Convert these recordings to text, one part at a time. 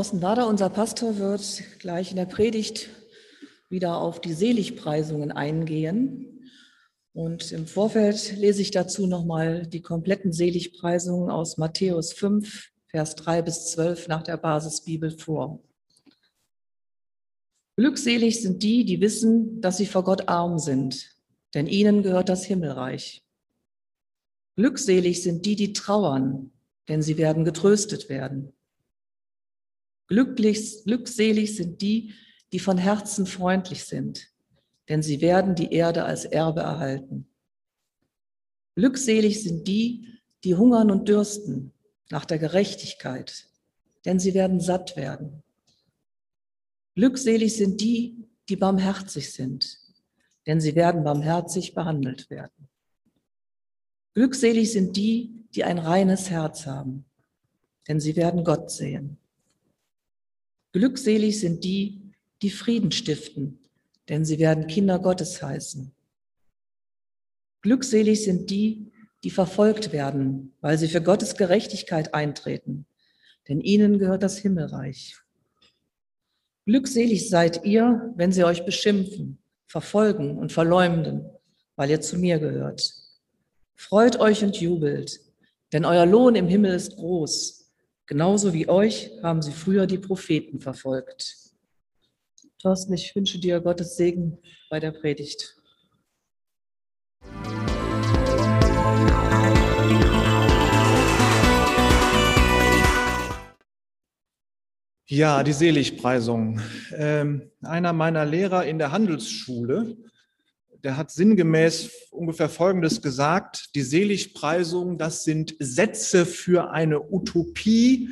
Thorsten Wader, unser Pastor, wird gleich in der Predigt wieder auf die Seligpreisungen eingehen. Und im Vorfeld lese ich dazu nochmal die kompletten Seligpreisungen aus Matthäus 5, Vers 3 bis 12 nach der Basisbibel vor. Glückselig sind die, die wissen, dass sie vor Gott arm sind, denn ihnen gehört das Himmelreich. Glückselig sind die, die trauern, denn sie werden getröstet werden. Glücklich, glückselig sind die, die von Herzen freundlich sind, denn sie werden die Erde als Erbe erhalten. Glückselig sind die, die hungern und dürsten nach der Gerechtigkeit, denn sie werden satt werden. Glückselig sind die, die barmherzig sind, denn sie werden barmherzig behandelt werden. Glückselig sind die, die ein reines Herz haben, denn sie werden Gott sehen. Glückselig sind die, die Frieden stiften, denn sie werden Kinder Gottes heißen. Glückselig sind die, die verfolgt werden, weil sie für Gottes Gerechtigkeit eintreten, denn ihnen gehört das Himmelreich. Glückselig seid ihr, wenn sie euch beschimpfen, verfolgen und verleumden, weil ihr zu mir gehört. Freut euch und jubelt, denn euer Lohn im Himmel ist groß Genauso wie euch haben sie früher die Propheten verfolgt. Thorsten, ich wünsche dir Gottes Segen bei der Predigt. Ja, die Seligpreisung. Ähm, einer meiner Lehrer in der Handelsschule der hat sinngemäß ungefähr Folgendes gesagt. Die Seligpreisung, das sind Sätze für eine Utopie,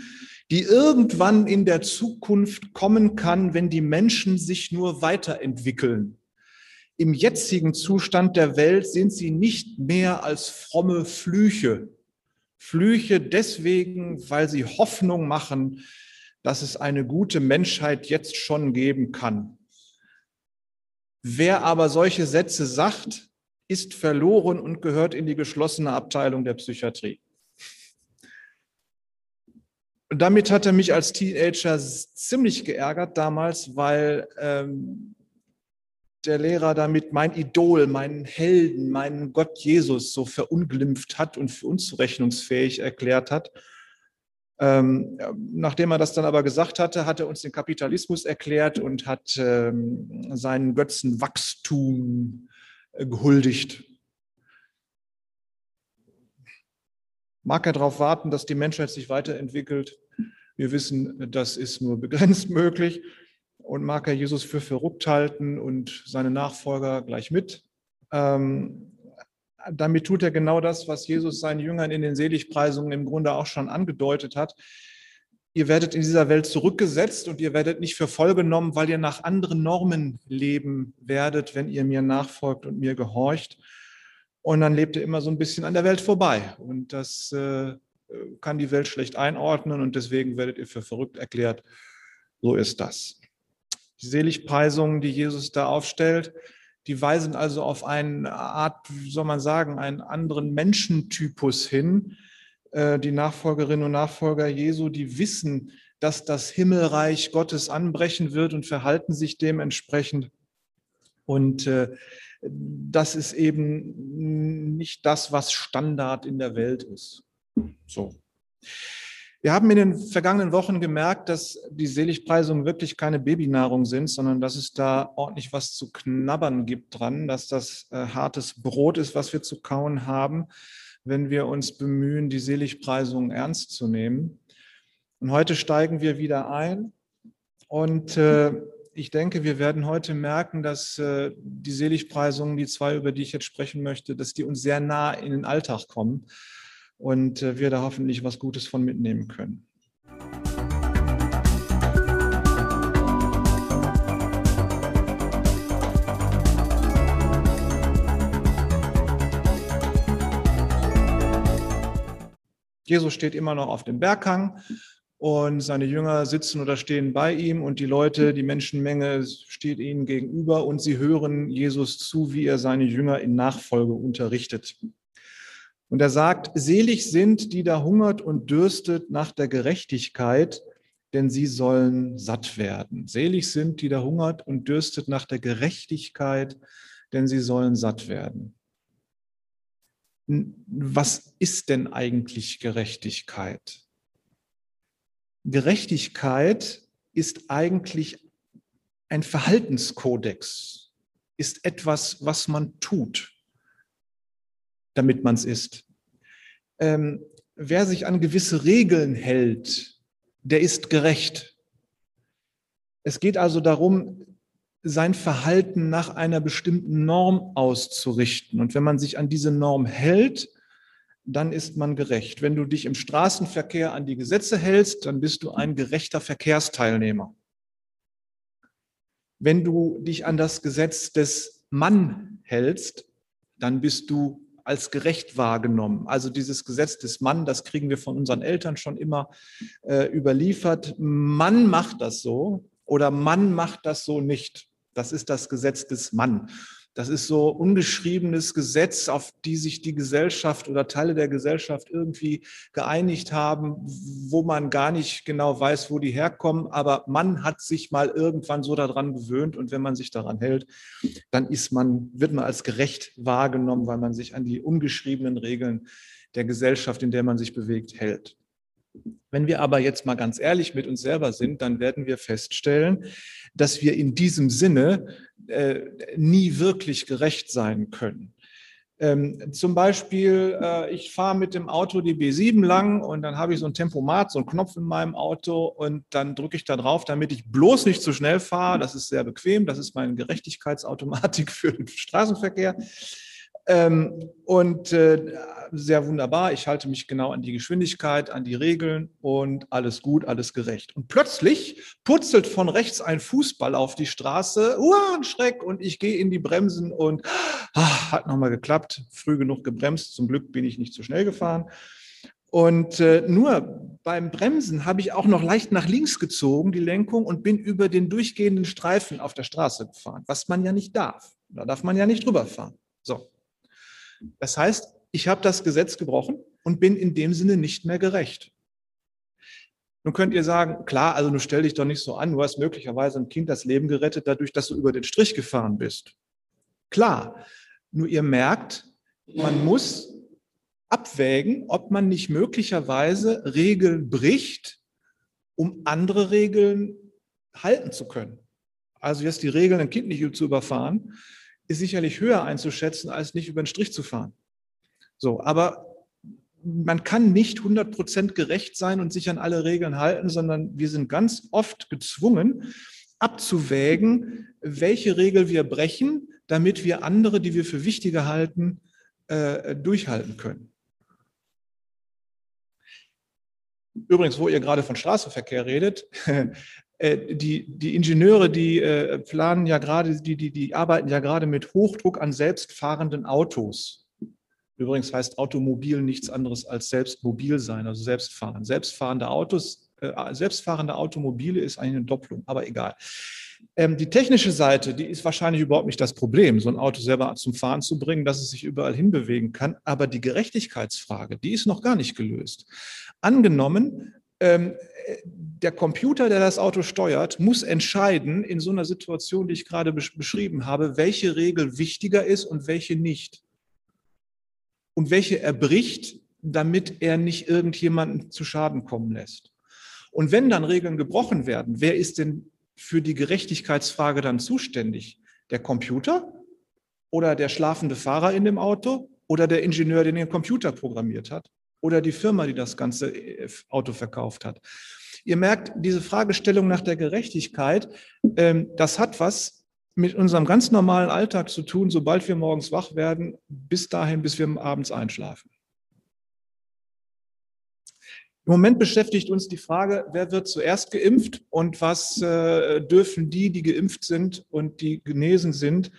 die irgendwann in der Zukunft kommen kann, wenn die Menschen sich nur weiterentwickeln. Im jetzigen Zustand der Welt sind sie nicht mehr als fromme Flüche. Flüche deswegen, weil sie Hoffnung machen, dass es eine gute Menschheit jetzt schon geben kann. Wer aber solche Sätze sagt, ist verloren und gehört in die geschlossene Abteilung der Psychiatrie. Und damit hat er mich als Teenager ziemlich geärgert damals, weil ähm, der Lehrer damit mein Idol, meinen Helden, meinen Gott Jesus so verunglimpft hat und für unzurechnungsfähig erklärt hat. Ähm, nachdem er das dann aber gesagt hatte, hat er uns den Kapitalismus erklärt und hat ähm, seinen Götzen Wachstum äh, gehuldigt. Mag er darauf warten, dass die Menschheit sich weiterentwickelt? Wir wissen, das ist nur begrenzt möglich. Und mag er Jesus für verrückt halten und seine Nachfolger gleich mit? Ähm, damit tut er genau das, was Jesus seinen Jüngern in den Seligpreisungen im Grunde auch schon angedeutet hat. Ihr werdet in dieser Welt zurückgesetzt und ihr werdet nicht für voll genommen, weil ihr nach anderen Normen leben werdet, wenn ihr mir nachfolgt und mir gehorcht. Und dann lebt ihr immer so ein bisschen an der Welt vorbei. Und das äh, kann die Welt schlecht einordnen und deswegen werdet ihr für verrückt erklärt. So ist das. Die Seligpreisungen, die Jesus da aufstellt, die weisen also auf eine Art, wie soll man sagen, einen anderen Menschentypus hin. Äh, die Nachfolgerinnen und Nachfolger Jesu, die wissen, dass das Himmelreich Gottes anbrechen wird und verhalten sich dementsprechend. Und äh, das ist eben nicht das, was Standard in der Welt ist. So. Wir haben in den vergangenen Wochen gemerkt, dass die Seligpreisungen wirklich keine Babynahrung sind, sondern dass es da ordentlich was zu knabbern gibt dran, dass das äh, hartes Brot ist, was wir zu kauen haben, wenn wir uns bemühen, die Seligpreisungen ernst zu nehmen. Und heute steigen wir wieder ein und äh, ich denke, wir werden heute merken, dass äh, die Seligpreisungen, die zwei, über die ich jetzt sprechen möchte, dass die uns sehr nah in den Alltag kommen und äh, wir da hoffentlich was Gutes von mitnehmen können. Jesus steht immer noch auf dem Berghang und seine Jünger sitzen oder stehen bei ihm und die Leute, die Menschenmenge steht ihnen gegenüber und sie hören Jesus zu, wie er seine Jünger in Nachfolge unterrichtet. Und er sagt, selig sind, die da hungert und dürstet nach der Gerechtigkeit, denn sie sollen satt werden. Selig sind, die da hungert und dürstet nach der Gerechtigkeit, denn sie sollen satt werden. Was ist denn eigentlich Gerechtigkeit? Gerechtigkeit ist eigentlich ein Verhaltenskodex, ist etwas, was man tut, damit man es ist. Ähm, wer sich an gewisse Regeln hält, der ist gerecht. Es geht also darum, sein Verhalten nach einer bestimmten Norm auszurichten. Und wenn man sich an diese Norm hält, dann ist man gerecht. Wenn du dich im Straßenverkehr an die Gesetze hältst, dann bist du ein gerechter Verkehrsteilnehmer. Wenn du dich an das Gesetz des Mann hältst, dann bist du als gerecht wahrgenommen. Also dieses Gesetz des Mann, das kriegen wir von unseren Eltern schon immer äh, überliefert. Mann macht das so oder Mann macht das so nicht. Das ist das Gesetz des Mann. Das ist so ungeschriebenes Gesetz, auf die sich die Gesellschaft oder Teile der Gesellschaft irgendwie geeinigt haben, wo man gar nicht genau weiß, wo die herkommen. Aber man hat sich mal irgendwann so daran gewöhnt und wenn man sich daran hält, dann ist man, wird man als gerecht wahrgenommen, weil man sich an die ungeschriebenen Regeln der Gesellschaft, in der man sich bewegt, hält. Wenn wir aber jetzt mal ganz ehrlich mit uns selber sind, dann werden wir feststellen, dass wir in diesem Sinne äh, nie wirklich gerecht sein können. Ähm, zum Beispiel, äh, ich fahre mit dem Auto die B7 lang und dann habe ich so ein Tempomat, so einen Knopf in meinem Auto und dann drücke ich da drauf, damit ich bloß nicht zu schnell fahre. Das ist sehr bequem. Das ist meine Gerechtigkeitsautomatik für den Straßenverkehr. Ähm, und äh, sehr wunderbar, ich halte mich genau an die Geschwindigkeit, an die Regeln und alles gut, alles gerecht. Und plötzlich purzelt von rechts ein Fußball auf die Straße, uh, ein Schreck, und ich gehe in die Bremsen und ah, hat nochmal geklappt, früh genug gebremst, zum Glück bin ich nicht zu schnell gefahren. Und äh, nur beim Bremsen habe ich auch noch leicht nach links gezogen, die Lenkung, und bin über den durchgehenden Streifen auf der Straße gefahren, was man ja nicht darf. Da darf man ja nicht drüber fahren. So. Das heißt, ich habe das Gesetz gebrochen und bin in dem Sinne nicht mehr gerecht. Nun könnt ihr sagen, klar, also du stell dich doch nicht so an, du hast möglicherweise ein Kind das Leben gerettet, dadurch, dass du über den Strich gefahren bist. Klar, nur ihr merkt, man muss abwägen, ob man nicht möglicherweise Regeln bricht, um andere Regeln halten zu können. Also jetzt die Regeln, ein Kind nicht zu überfahren, ist sicherlich höher einzuschätzen, als nicht über den Strich zu fahren. So, aber man kann nicht 100 Prozent gerecht sein und sich an alle Regeln halten, sondern wir sind ganz oft gezwungen, abzuwägen, welche Regel wir brechen, damit wir andere, die wir für wichtiger halten, äh, durchhalten können. Übrigens, wo ihr gerade von Straßenverkehr redet, Äh, die, die Ingenieure, die äh, planen ja gerade, die, die, die arbeiten ja gerade mit Hochdruck an selbstfahrenden Autos. Übrigens heißt Automobil nichts anderes als selbstmobil sein, also selbstfahren. Selbstfahrende Autos, äh, selbstfahrende Automobile ist eine Doppelung, aber egal. Ähm, die technische Seite, die ist wahrscheinlich überhaupt nicht das Problem, so ein Auto selber zum Fahren zu bringen, dass es sich überall hinbewegen kann. Aber die Gerechtigkeitsfrage, die ist noch gar nicht gelöst. Angenommen, ähm, der Computer, der das Auto steuert, muss entscheiden in so einer Situation, die ich gerade beschrieben habe, welche Regel wichtiger ist und welche nicht. Und welche er bricht, damit er nicht irgendjemanden zu Schaden kommen lässt. Und wenn dann Regeln gebrochen werden, wer ist denn für die Gerechtigkeitsfrage dann zuständig? Der Computer oder der schlafende Fahrer in dem Auto oder der Ingenieur, der den Computer programmiert hat? oder die Firma, die das ganze äh, Auto verkauft hat. Ihr merkt, diese Fragestellung nach der Gerechtigkeit, ähm, das hat was mit unserem ganz normalen Alltag zu tun, sobald wir morgens wach werden, bis dahin, bis wir abends einschlafen. Im Moment beschäftigt uns die Frage, wer wird zuerst geimpft und was äh, dürfen die, die geimpft sind und die genesen sind,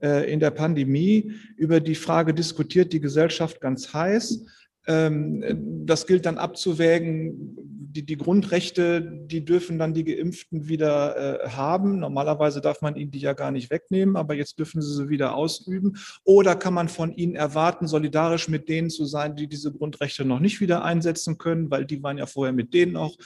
äh, in der Pandemie. Über die Frage diskutiert die Gesellschaft ganz heiß. Ähm, das gilt dann abzuwägen. Die, die, Grundrechte, die dürfen dann die Geimpften wieder äh, haben. Normalerweise darf man ihnen die ja gar nicht wegnehmen, aber jetzt dürfen sie sie wieder ausüben. Oder kann man von ihnen erwarten, solidarisch mit denen zu sein, die diese Grundrechte noch nicht wieder einsetzen können, weil die waren ja vorher mit denen auch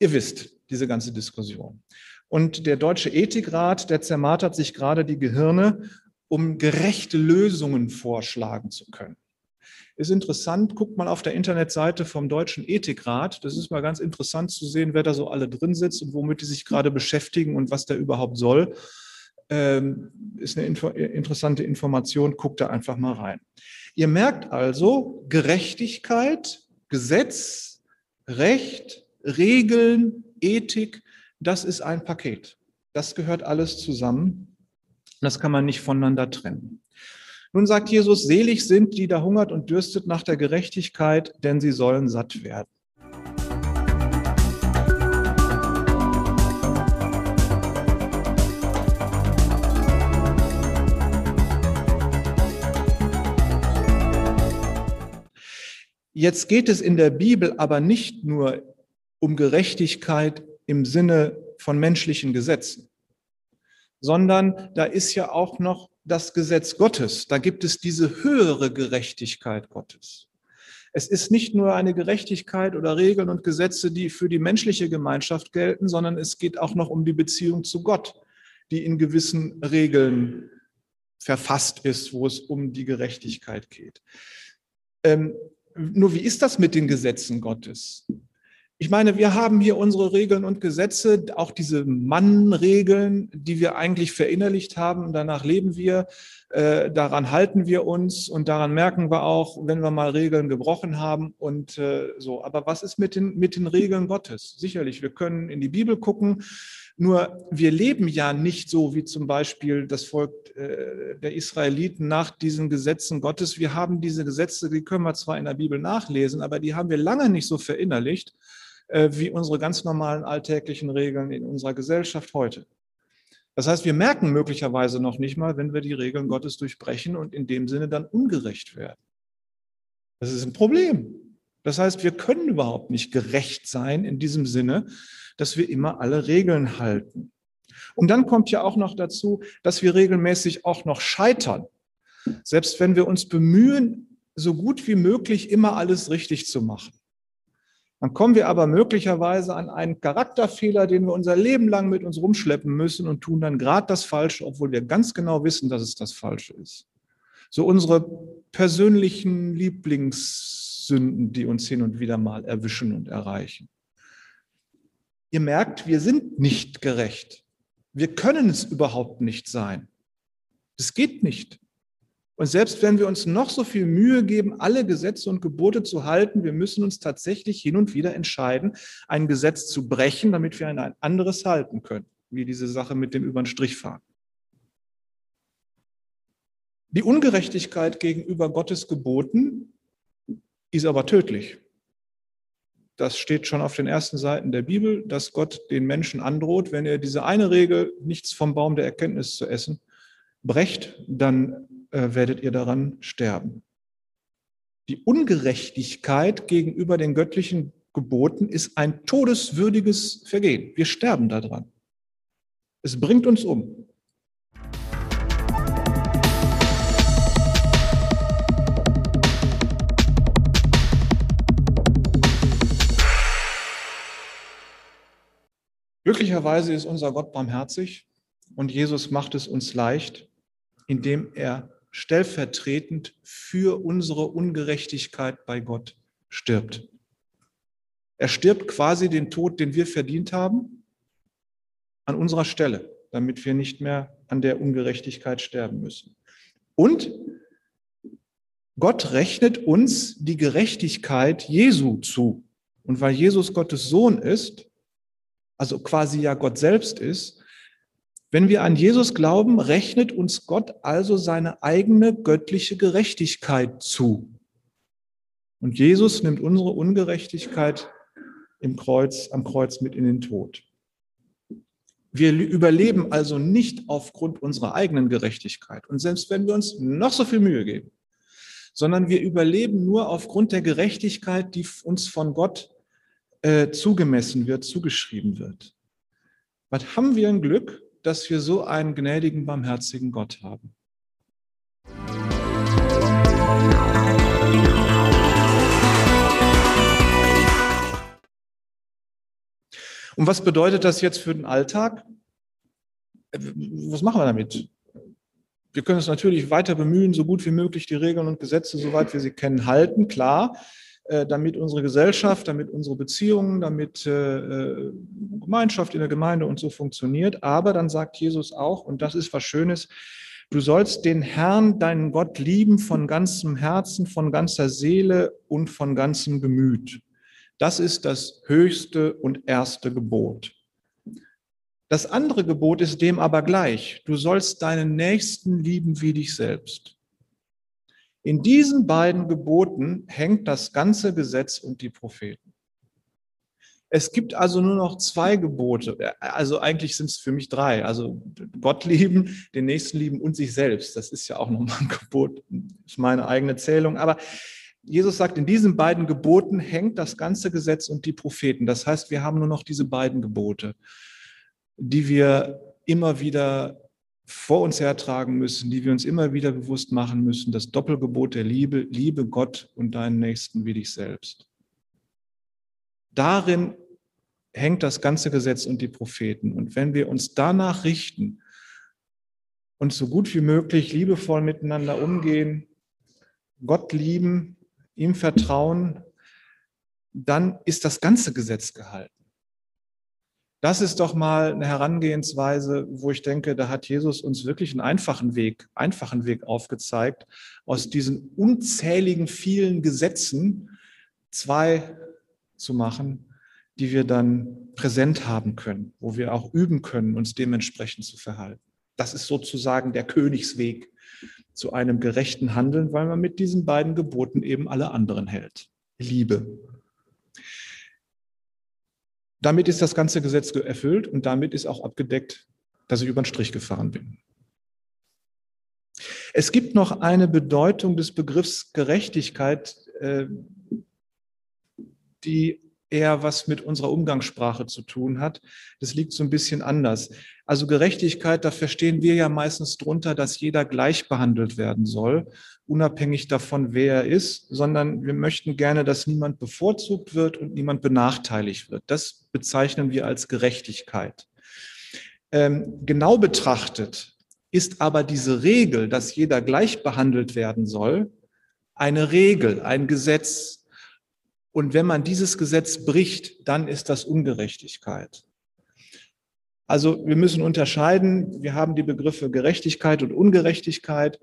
Ihr wisst, diese ganze Diskussion. Und der Deutsche Ethikrat, der zermartert sich gerade die Gehirne, um gerechte Lösungen vorschlagen zu können. Ist interessant, guckt mal auf der Internetseite vom Deutschen Ethikrat. Das ist mal ganz interessant zu sehen, wer da so alle drin sitzt und womit die sich gerade beschäftigen und was der überhaupt soll. Ähm, ist eine info interessante Information, guckt da einfach mal rein. Ihr merkt also, Gerechtigkeit, Gesetz, Recht, Regeln, Ethik, das ist ein Paket. Das gehört alles zusammen. Das kann man nicht voneinander trennen. Nun sagt Jesus, selig sind, die da hungert und dürstet nach der Gerechtigkeit, denn sie sollen satt werden. Jetzt geht es in der Bibel aber nicht nur um Gerechtigkeit im Sinne von menschlichen Gesetzen, sondern da ist ja auch noch das Gesetz Gottes. Da gibt es diese höhere Gerechtigkeit Gottes. Es ist nicht nur eine Gerechtigkeit oder Regeln und Gesetze, die für die menschliche Gemeinschaft gelten, sondern es geht auch noch um die Beziehung zu Gott, die in gewissen Regeln verfasst ist, wo es um die Gerechtigkeit geht. Ähm, nur wie ist das mit den Gesetzen Gottes? Ich meine, wir haben hier unsere Regeln und Gesetze, auch diese Mannregeln, die wir eigentlich verinnerlicht haben. Danach leben wir, äh, daran halten wir uns und daran merken wir auch, wenn wir mal Regeln gebrochen haben und äh, so. Aber was ist mit den, mit den Regeln Gottes? Sicherlich, wir können in die Bibel gucken. Nur wir leben ja nicht so wie zum Beispiel das Volk äh, der Israeliten nach diesen Gesetzen Gottes. Wir haben diese Gesetze, die können wir zwar in der Bibel nachlesen, aber die haben wir lange nicht so verinnerlicht wie unsere ganz normalen alltäglichen Regeln in unserer Gesellschaft heute. Das heißt, wir merken möglicherweise noch nicht mal, wenn wir die Regeln Gottes durchbrechen und in dem Sinne dann ungerecht werden. Das ist ein Problem. Das heißt, wir können überhaupt nicht gerecht sein in diesem Sinne, dass wir immer alle Regeln halten. Und dann kommt ja auch noch dazu, dass wir regelmäßig auch noch scheitern. Selbst wenn wir uns bemühen, so gut wie möglich immer alles richtig zu machen. Dann kommen wir aber möglicherweise an einen Charakterfehler, den wir unser Leben lang mit uns rumschleppen müssen und tun dann gerade das Falsche, obwohl wir ganz genau wissen, dass es das Falsche ist. So unsere persönlichen Lieblingssünden, die uns hin und wieder mal erwischen und erreichen. Ihr merkt, wir sind nicht gerecht. Wir können es überhaupt nicht sein. Es geht nicht. Und selbst wenn wir uns noch so viel Mühe geben, alle Gesetze und Gebote zu halten, wir müssen uns tatsächlich hin und wieder entscheiden, ein Gesetz zu brechen, damit wir ein anderes halten können, wie diese Sache mit dem über den Strich fahren. Die Ungerechtigkeit gegenüber Gottes Geboten ist aber tödlich. Das steht schon auf den ersten Seiten der Bibel, dass Gott den Menschen androht, wenn er diese eine Regel, nichts vom Baum der Erkenntnis zu essen, brecht, dann äh, werdet ihr daran sterben. Die Ungerechtigkeit gegenüber den göttlichen Geboten ist ein todeswürdiges Vergehen. Wir sterben daran. Es bringt uns um. Glücklicherweise ist unser Gott barmherzig und Jesus macht es uns leicht, indem er stellvertretend für unsere Ungerechtigkeit bei Gott stirbt. Er stirbt quasi den Tod, den wir verdient haben, an unserer Stelle, damit wir nicht mehr an der Ungerechtigkeit sterben müssen. Und Gott rechnet uns die Gerechtigkeit Jesu zu. Und weil Jesus Gottes Sohn ist, also quasi ja Gott selbst ist, wenn wir an Jesus glauben, rechnet uns Gott also seine eigene göttliche Gerechtigkeit zu. Und Jesus nimmt unsere Ungerechtigkeit im Kreuz, am Kreuz mit in den Tod. Wir überleben also nicht aufgrund unserer eigenen Gerechtigkeit. Und selbst wenn wir uns noch so viel Mühe geben, sondern wir überleben nur aufgrund der Gerechtigkeit, die uns von Gott äh, zugemessen wird, zugeschrieben wird. Was haben wir ein Glück, dass wir so einen gnädigen, barmherzigen Gott haben. Und was bedeutet das jetzt für den Alltag? Was machen wir damit? Wir können uns natürlich weiter bemühen, so gut wie möglich die Regeln und Gesetze, soweit wir sie kennen, halten, klar, äh, damit unsere Gesellschaft, damit unsere Beziehungen, damit äh, äh, Gemeinschaft in der Gemeinde und so funktioniert. Aber dann sagt Jesus auch, und das ist was Schönes, du sollst den Herrn, deinen Gott lieben von ganzem Herzen, von ganzer Seele und von ganzem Gemüt. Das ist das höchste und erste Gebot. Das andere Gebot ist dem aber gleich. Du sollst deinen Nächsten lieben wie dich selbst. In diesen beiden Geboten hängt das ganze Gesetz und die Propheten. Es gibt also nur noch zwei Gebote. Also eigentlich sind es für mich drei. Also Gott lieben, den Nächsten lieben und sich selbst. Das ist ja auch nochmal ein Gebot, ist meine eigene Zählung. Aber Jesus sagt, in diesen beiden Geboten hängt das ganze Gesetz und die Propheten. Das heißt, wir haben nur noch diese beiden Gebote, die wir immer wieder vor uns hertragen müssen, die wir uns immer wieder bewusst machen müssen. Das Doppelgebot der Liebe, liebe Gott und deinen Nächsten wie dich selbst. Darin hängt das ganze Gesetz und die Propheten. Und wenn wir uns danach richten und so gut wie möglich liebevoll miteinander umgehen, Gott lieben, ihm vertrauen, dann ist das ganze Gesetz gehalten. Das ist doch mal eine Herangehensweise, wo ich denke, da hat Jesus uns wirklich einen einfachen Weg, einfachen Weg aufgezeigt, aus diesen unzähligen vielen Gesetzen zwei zu machen, die wir dann präsent haben können, wo wir auch üben können, uns dementsprechend zu verhalten. Das ist sozusagen der Königsweg zu einem gerechten Handeln, weil man mit diesen beiden Geboten eben alle anderen hält. Liebe. Damit ist das ganze Gesetz erfüllt und damit ist auch abgedeckt, dass ich über den Strich gefahren bin. Es gibt noch eine Bedeutung des Begriffs Gerechtigkeit, äh, die eher was mit unserer Umgangssprache zu tun hat. Das liegt so ein bisschen anders. Also Gerechtigkeit, da verstehen wir ja meistens drunter, dass jeder gleich behandelt werden soll, unabhängig davon, wer er ist, sondern wir möchten gerne, dass niemand bevorzugt wird und niemand benachteiligt wird. Das bezeichnen wir als Gerechtigkeit. Ähm, genau betrachtet ist aber diese Regel, dass jeder gleich behandelt werden soll, eine Regel, ein Gesetz, und wenn man dieses Gesetz bricht, dann ist das Ungerechtigkeit. Also wir müssen unterscheiden, wir haben die Begriffe Gerechtigkeit und Ungerechtigkeit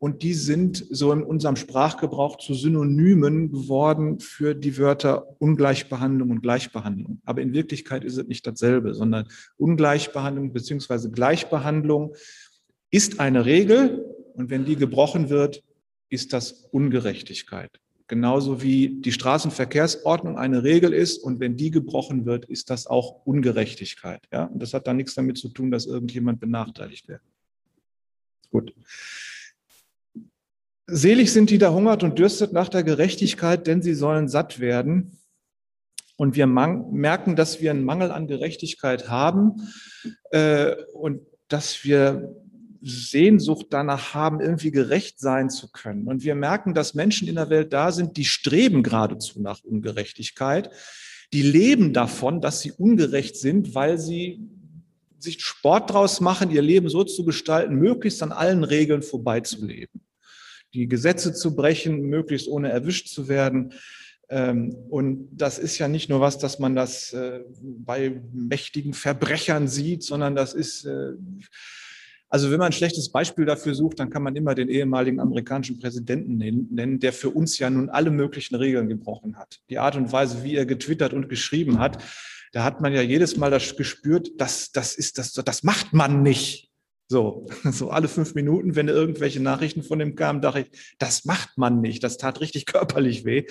und die sind so in unserem Sprachgebrauch zu Synonymen geworden für die Wörter Ungleichbehandlung und Gleichbehandlung. Aber in Wirklichkeit ist es nicht dasselbe, sondern Ungleichbehandlung beziehungsweise Gleichbehandlung ist eine Regel und wenn die gebrochen wird, ist das Ungerechtigkeit. Genauso wie die Straßenverkehrsordnung eine Regel ist und wenn die gebrochen wird, ist das auch Ungerechtigkeit. Ja? Und das hat dann nichts damit zu tun, dass irgendjemand benachteiligt wird. Gut. Selig sind die, da hungert und dürstet nach der Gerechtigkeit, denn sie sollen satt werden. Und wir merken, dass wir einen Mangel an Gerechtigkeit haben äh, und dass wir Sehnsucht danach haben, irgendwie gerecht sein zu können. Und wir merken, dass Menschen in der Welt da sind, die streben geradezu nach Ungerechtigkeit. Die leben davon, dass sie ungerecht sind, weil sie sich Sport draus machen, ihr Leben so zu gestalten, möglichst an allen Regeln vorbeizuleben. Die Gesetze zu brechen, möglichst ohne erwischt zu werden. Ähm, und das ist ja nicht nur was, dass man das äh, bei mächtigen Verbrechern sieht, sondern das ist äh, also wenn man ein schlechtes Beispiel dafür sucht, dann kann man immer den ehemaligen amerikanischen Präsidenten nennen, der für uns ja nun alle möglichen Regeln gebrochen hat. Die Art und Weise, wie er getwittert und geschrieben hat, da hat man ja jedes Mal das gespürt, dass das ist das, das macht man nicht. So, so alle fünf Minuten, wenn irgendwelche Nachrichten von dem kamen, dachte ich, das macht man nicht. Das tat richtig körperlich weh.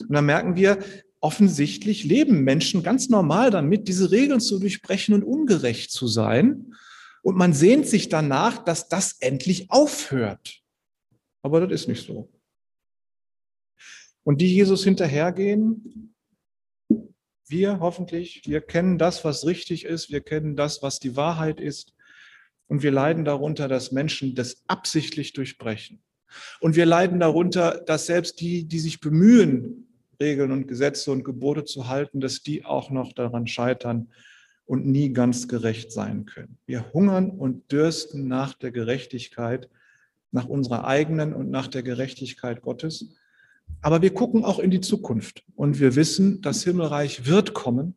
Und dann merken wir, offensichtlich leben Menschen ganz normal damit, diese Regeln zu durchbrechen und ungerecht zu sein. Und man sehnt sich danach, dass das endlich aufhört. Aber das ist nicht so. Und die Jesus hinterhergehen, wir hoffentlich, wir kennen das, was richtig ist, wir kennen das, was die Wahrheit ist. Und wir leiden darunter, dass Menschen das absichtlich durchbrechen. Und wir leiden darunter, dass selbst die, die sich bemühen, Regeln und Gesetze und Gebote zu halten, dass die auch noch daran scheitern, und nie ganz gerecht sein können. Wir hungern und dürsten nach der Gerechtigkeit, nach unserer eigenen und nach der Gerechtigkeit Gottes. Aber wir gucken auch in die Zukunft und wir wissen, das Himmelreich wird kommen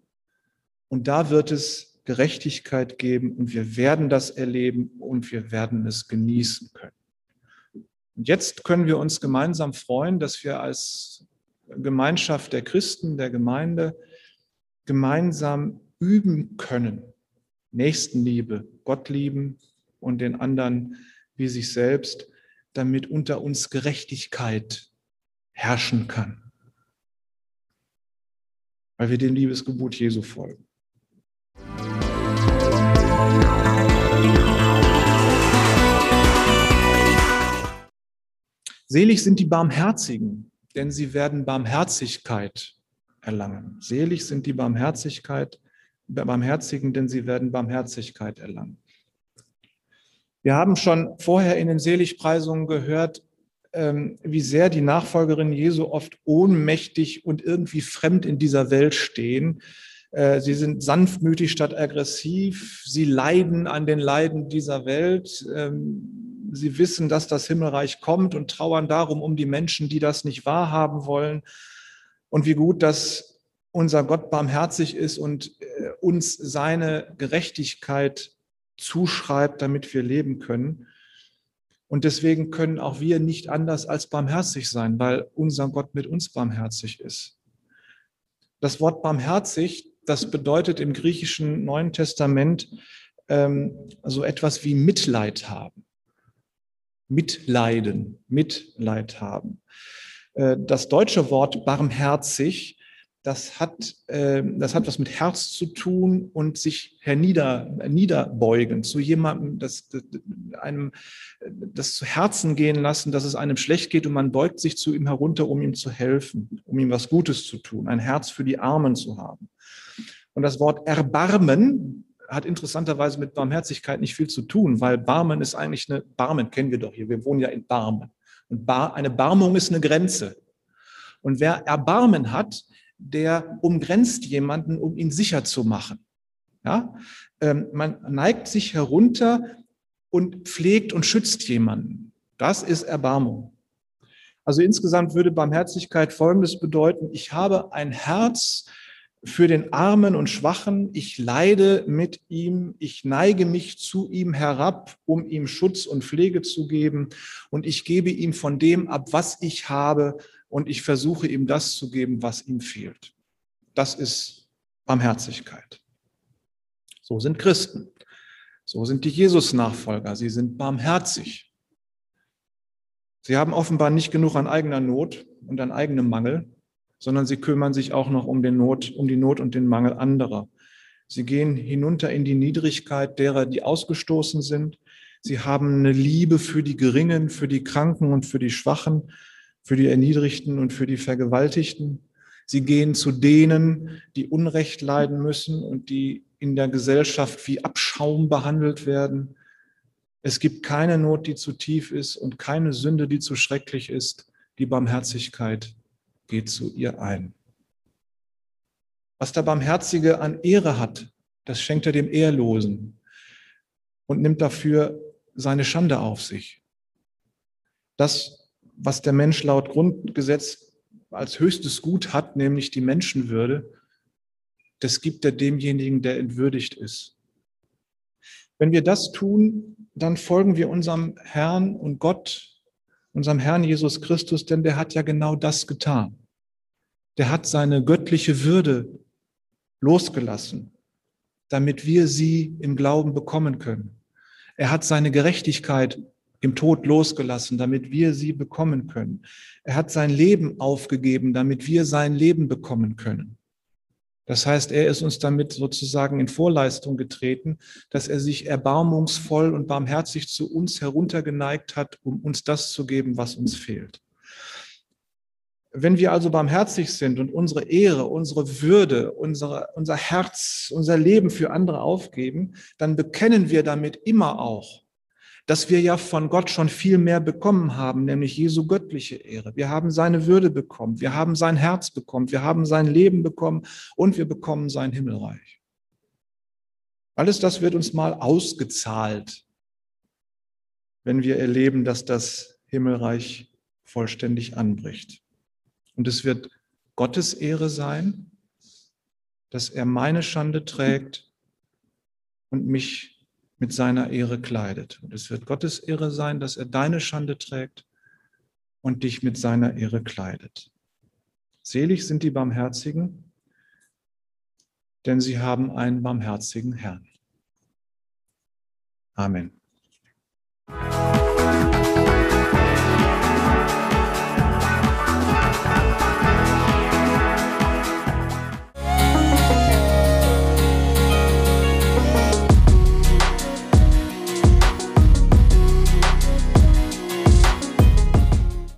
und da wird es Gerechtigkeit geben und wir werden das erleben und wir werden es genießen können. Und jetzt können wir uns gemeinsam freuen, dass wir als Gemeinschaft der Christen, der Gemeinde, gemeinsam üben können. Nächstenliebe, Gott lieben und den anderen wie sich selbst, damit unter uns Gerechtigkeit herrschen kann. Weil wir dem Liebesgebot Jesu folgen. Selig sind die Barmherzigen, denn sie werden Barmherzigkeit erlangen. Selig sind die Barmherzigkeit, Barmherzigen, denn sie werden Barmherzigkeit erlangen. Wir haben schon vorher in den Seligpreisungen gehört, ähm, wie sehr die Nachfolgerinnen Jesu oft ohnmächtig und irgendwie fremd in dieser Welt stehen. Äh, sie sind sanftmütig statt aggressiv. Sie leiden an den Leiden dieser Welt. Ähm, sie wissen, dass das Himmelreich kommt und trauern darum um die Menschen, die das nicht wahrhaben wollen. Und wie gut, dass unser Gott barmherzig ist und äh, uns seine Gerechtigkeit zuschreibt, damit wir leben können. Und deswegen können auch wir nicht anders als barmherzig sein, weil unser Gott mit uns barmherzig ist. Das Wort barmherzig, das bedeutet im griechischen Neuen Testament ähm, so etwas wie Mitleid haben. Mitleiden, Mitleid haben. Äh, das deutsche Wort barmherzig, das hat, äh, das hat was mit Herz zu tun und sich hernieder, niederbeugen zu jemandem, das, das, einem, das zu Herzen gehen lassen, dass es einem schlecht geht und man beugt sich zu ihm herunter, um ihm zu helfen, um ihm was Gutes zu tun, ein Herz für die Armen zu haben. Und das Wort Erbarmen hat interessanterweise mit Barmherzigkeit nicht viel zu tun, weil Barmen ist eigentlich eine, Barmen kennen wir doch hier, wir wohnen ja in Barmen. Und Bar, eine Barmung ist eine Grenze. Und wer Erbarmen hat, der umgrenzt jemanden, um ihn sicher zu machen. Ja? Ähm, man neigt sich herunter und pflegt und schützt jemanden. Das ist Erbarmung. Also insgesamt würde Barmherzigkeit Folgendes bedeuten. Ich habe ein Herz für den Armen und Schwachen. Ich leide mit ihm. Ich neige mich zu ihm herab, um ihm Schutz und Pflege zu geben. Und ich gebe ihm von dem ab, was ich habe, und ich versuche ihm das zu geben, was ihm fehlt. Das ist Barmherzigkeit. So sind Christen. So sind die Jesus-Nachfolger. Sie sind barmherzig. Sie haben offenbar nicht genug an eigener Not und an eigenem Mangel, sondern sie kümmern sich auch noch um, den Not, um die Not und den Mangel anderer. Sie gehen hinunter in die Niedrigkeit derer, die ausgestoßen sind. Sie haben eine Liebe für die Geringen, für die Kranken und für die Schwachen für die Erniedrigten und für die Vergewaltigten. Sie gehen zu denen, die Unrecht leiden müssen und die in der Gesellschaft wie Abschaum behandelt werden. Es gibt keine Not, die zu tief ist und keine Sünde, die zu schrecklich ist. Die Barmherzigkeit geht zu ihr ein. Was der Barmherzige an Ehre hat, das schenkt er dem Ehrlosen und nimmt dafür seine Schande auf sich. Das was der Mensch laut Grundgesetz als höchstes Gut hat, nämlich die Menschenwürde, das gibt er demjenigen, der entwürdigt ist. Wenn wir das tun, dann folgen wir unserem Herrn und Gott, unserem Herrn Jesus Christus, denn der hat ja genau das getan. Der hat seine göttliche Würde losgelassen, damit wir sie im Glauben bekommen können. Er hat seine Gerechtigkeit im Tod losgelassen, damit wir sie bekommen können. Er hat sein Leben aufgegeben, damit wir sein Leben bekommen können. Das heißt, er ist uns damit sozusagen in Vorleistung getreten, dass er sich erbarmungsvoll und barmherzig zu uns heruntergeneigt hat, um uns das zu geben, was uns fehlt. Wenn wir also barmherzig sind und unsere Ehre, unsere Würde, unsere, unser Herz, unser Leben für andere aufgeben, dann bekennen wir damit immer auch, dass wir ja von Gott schon viel mehr bekommen haben, nämlich Jesu göttliche Ehre. Wir haben seine Würde bekommen, wir haben sein Herz bekommen, wir haben sein Leben bekommen und wir bekommen sein Himmelreich. Alles das wird uns mal ausgezahlt, wenn wir erleben, dass das Himmelreich vollständig anbricht. Und es wird Gottes Ehre sein, dass er meine Schande trägt und mich mit seiner Ehre kleidet. Und es wird Gottes Ehre sein, dass er deine Schande trägt und dich mit seiner Ehre kleidet. Selig sind die Barmherzigen, denn sie haben einen barmherzigen Herrn. Amen.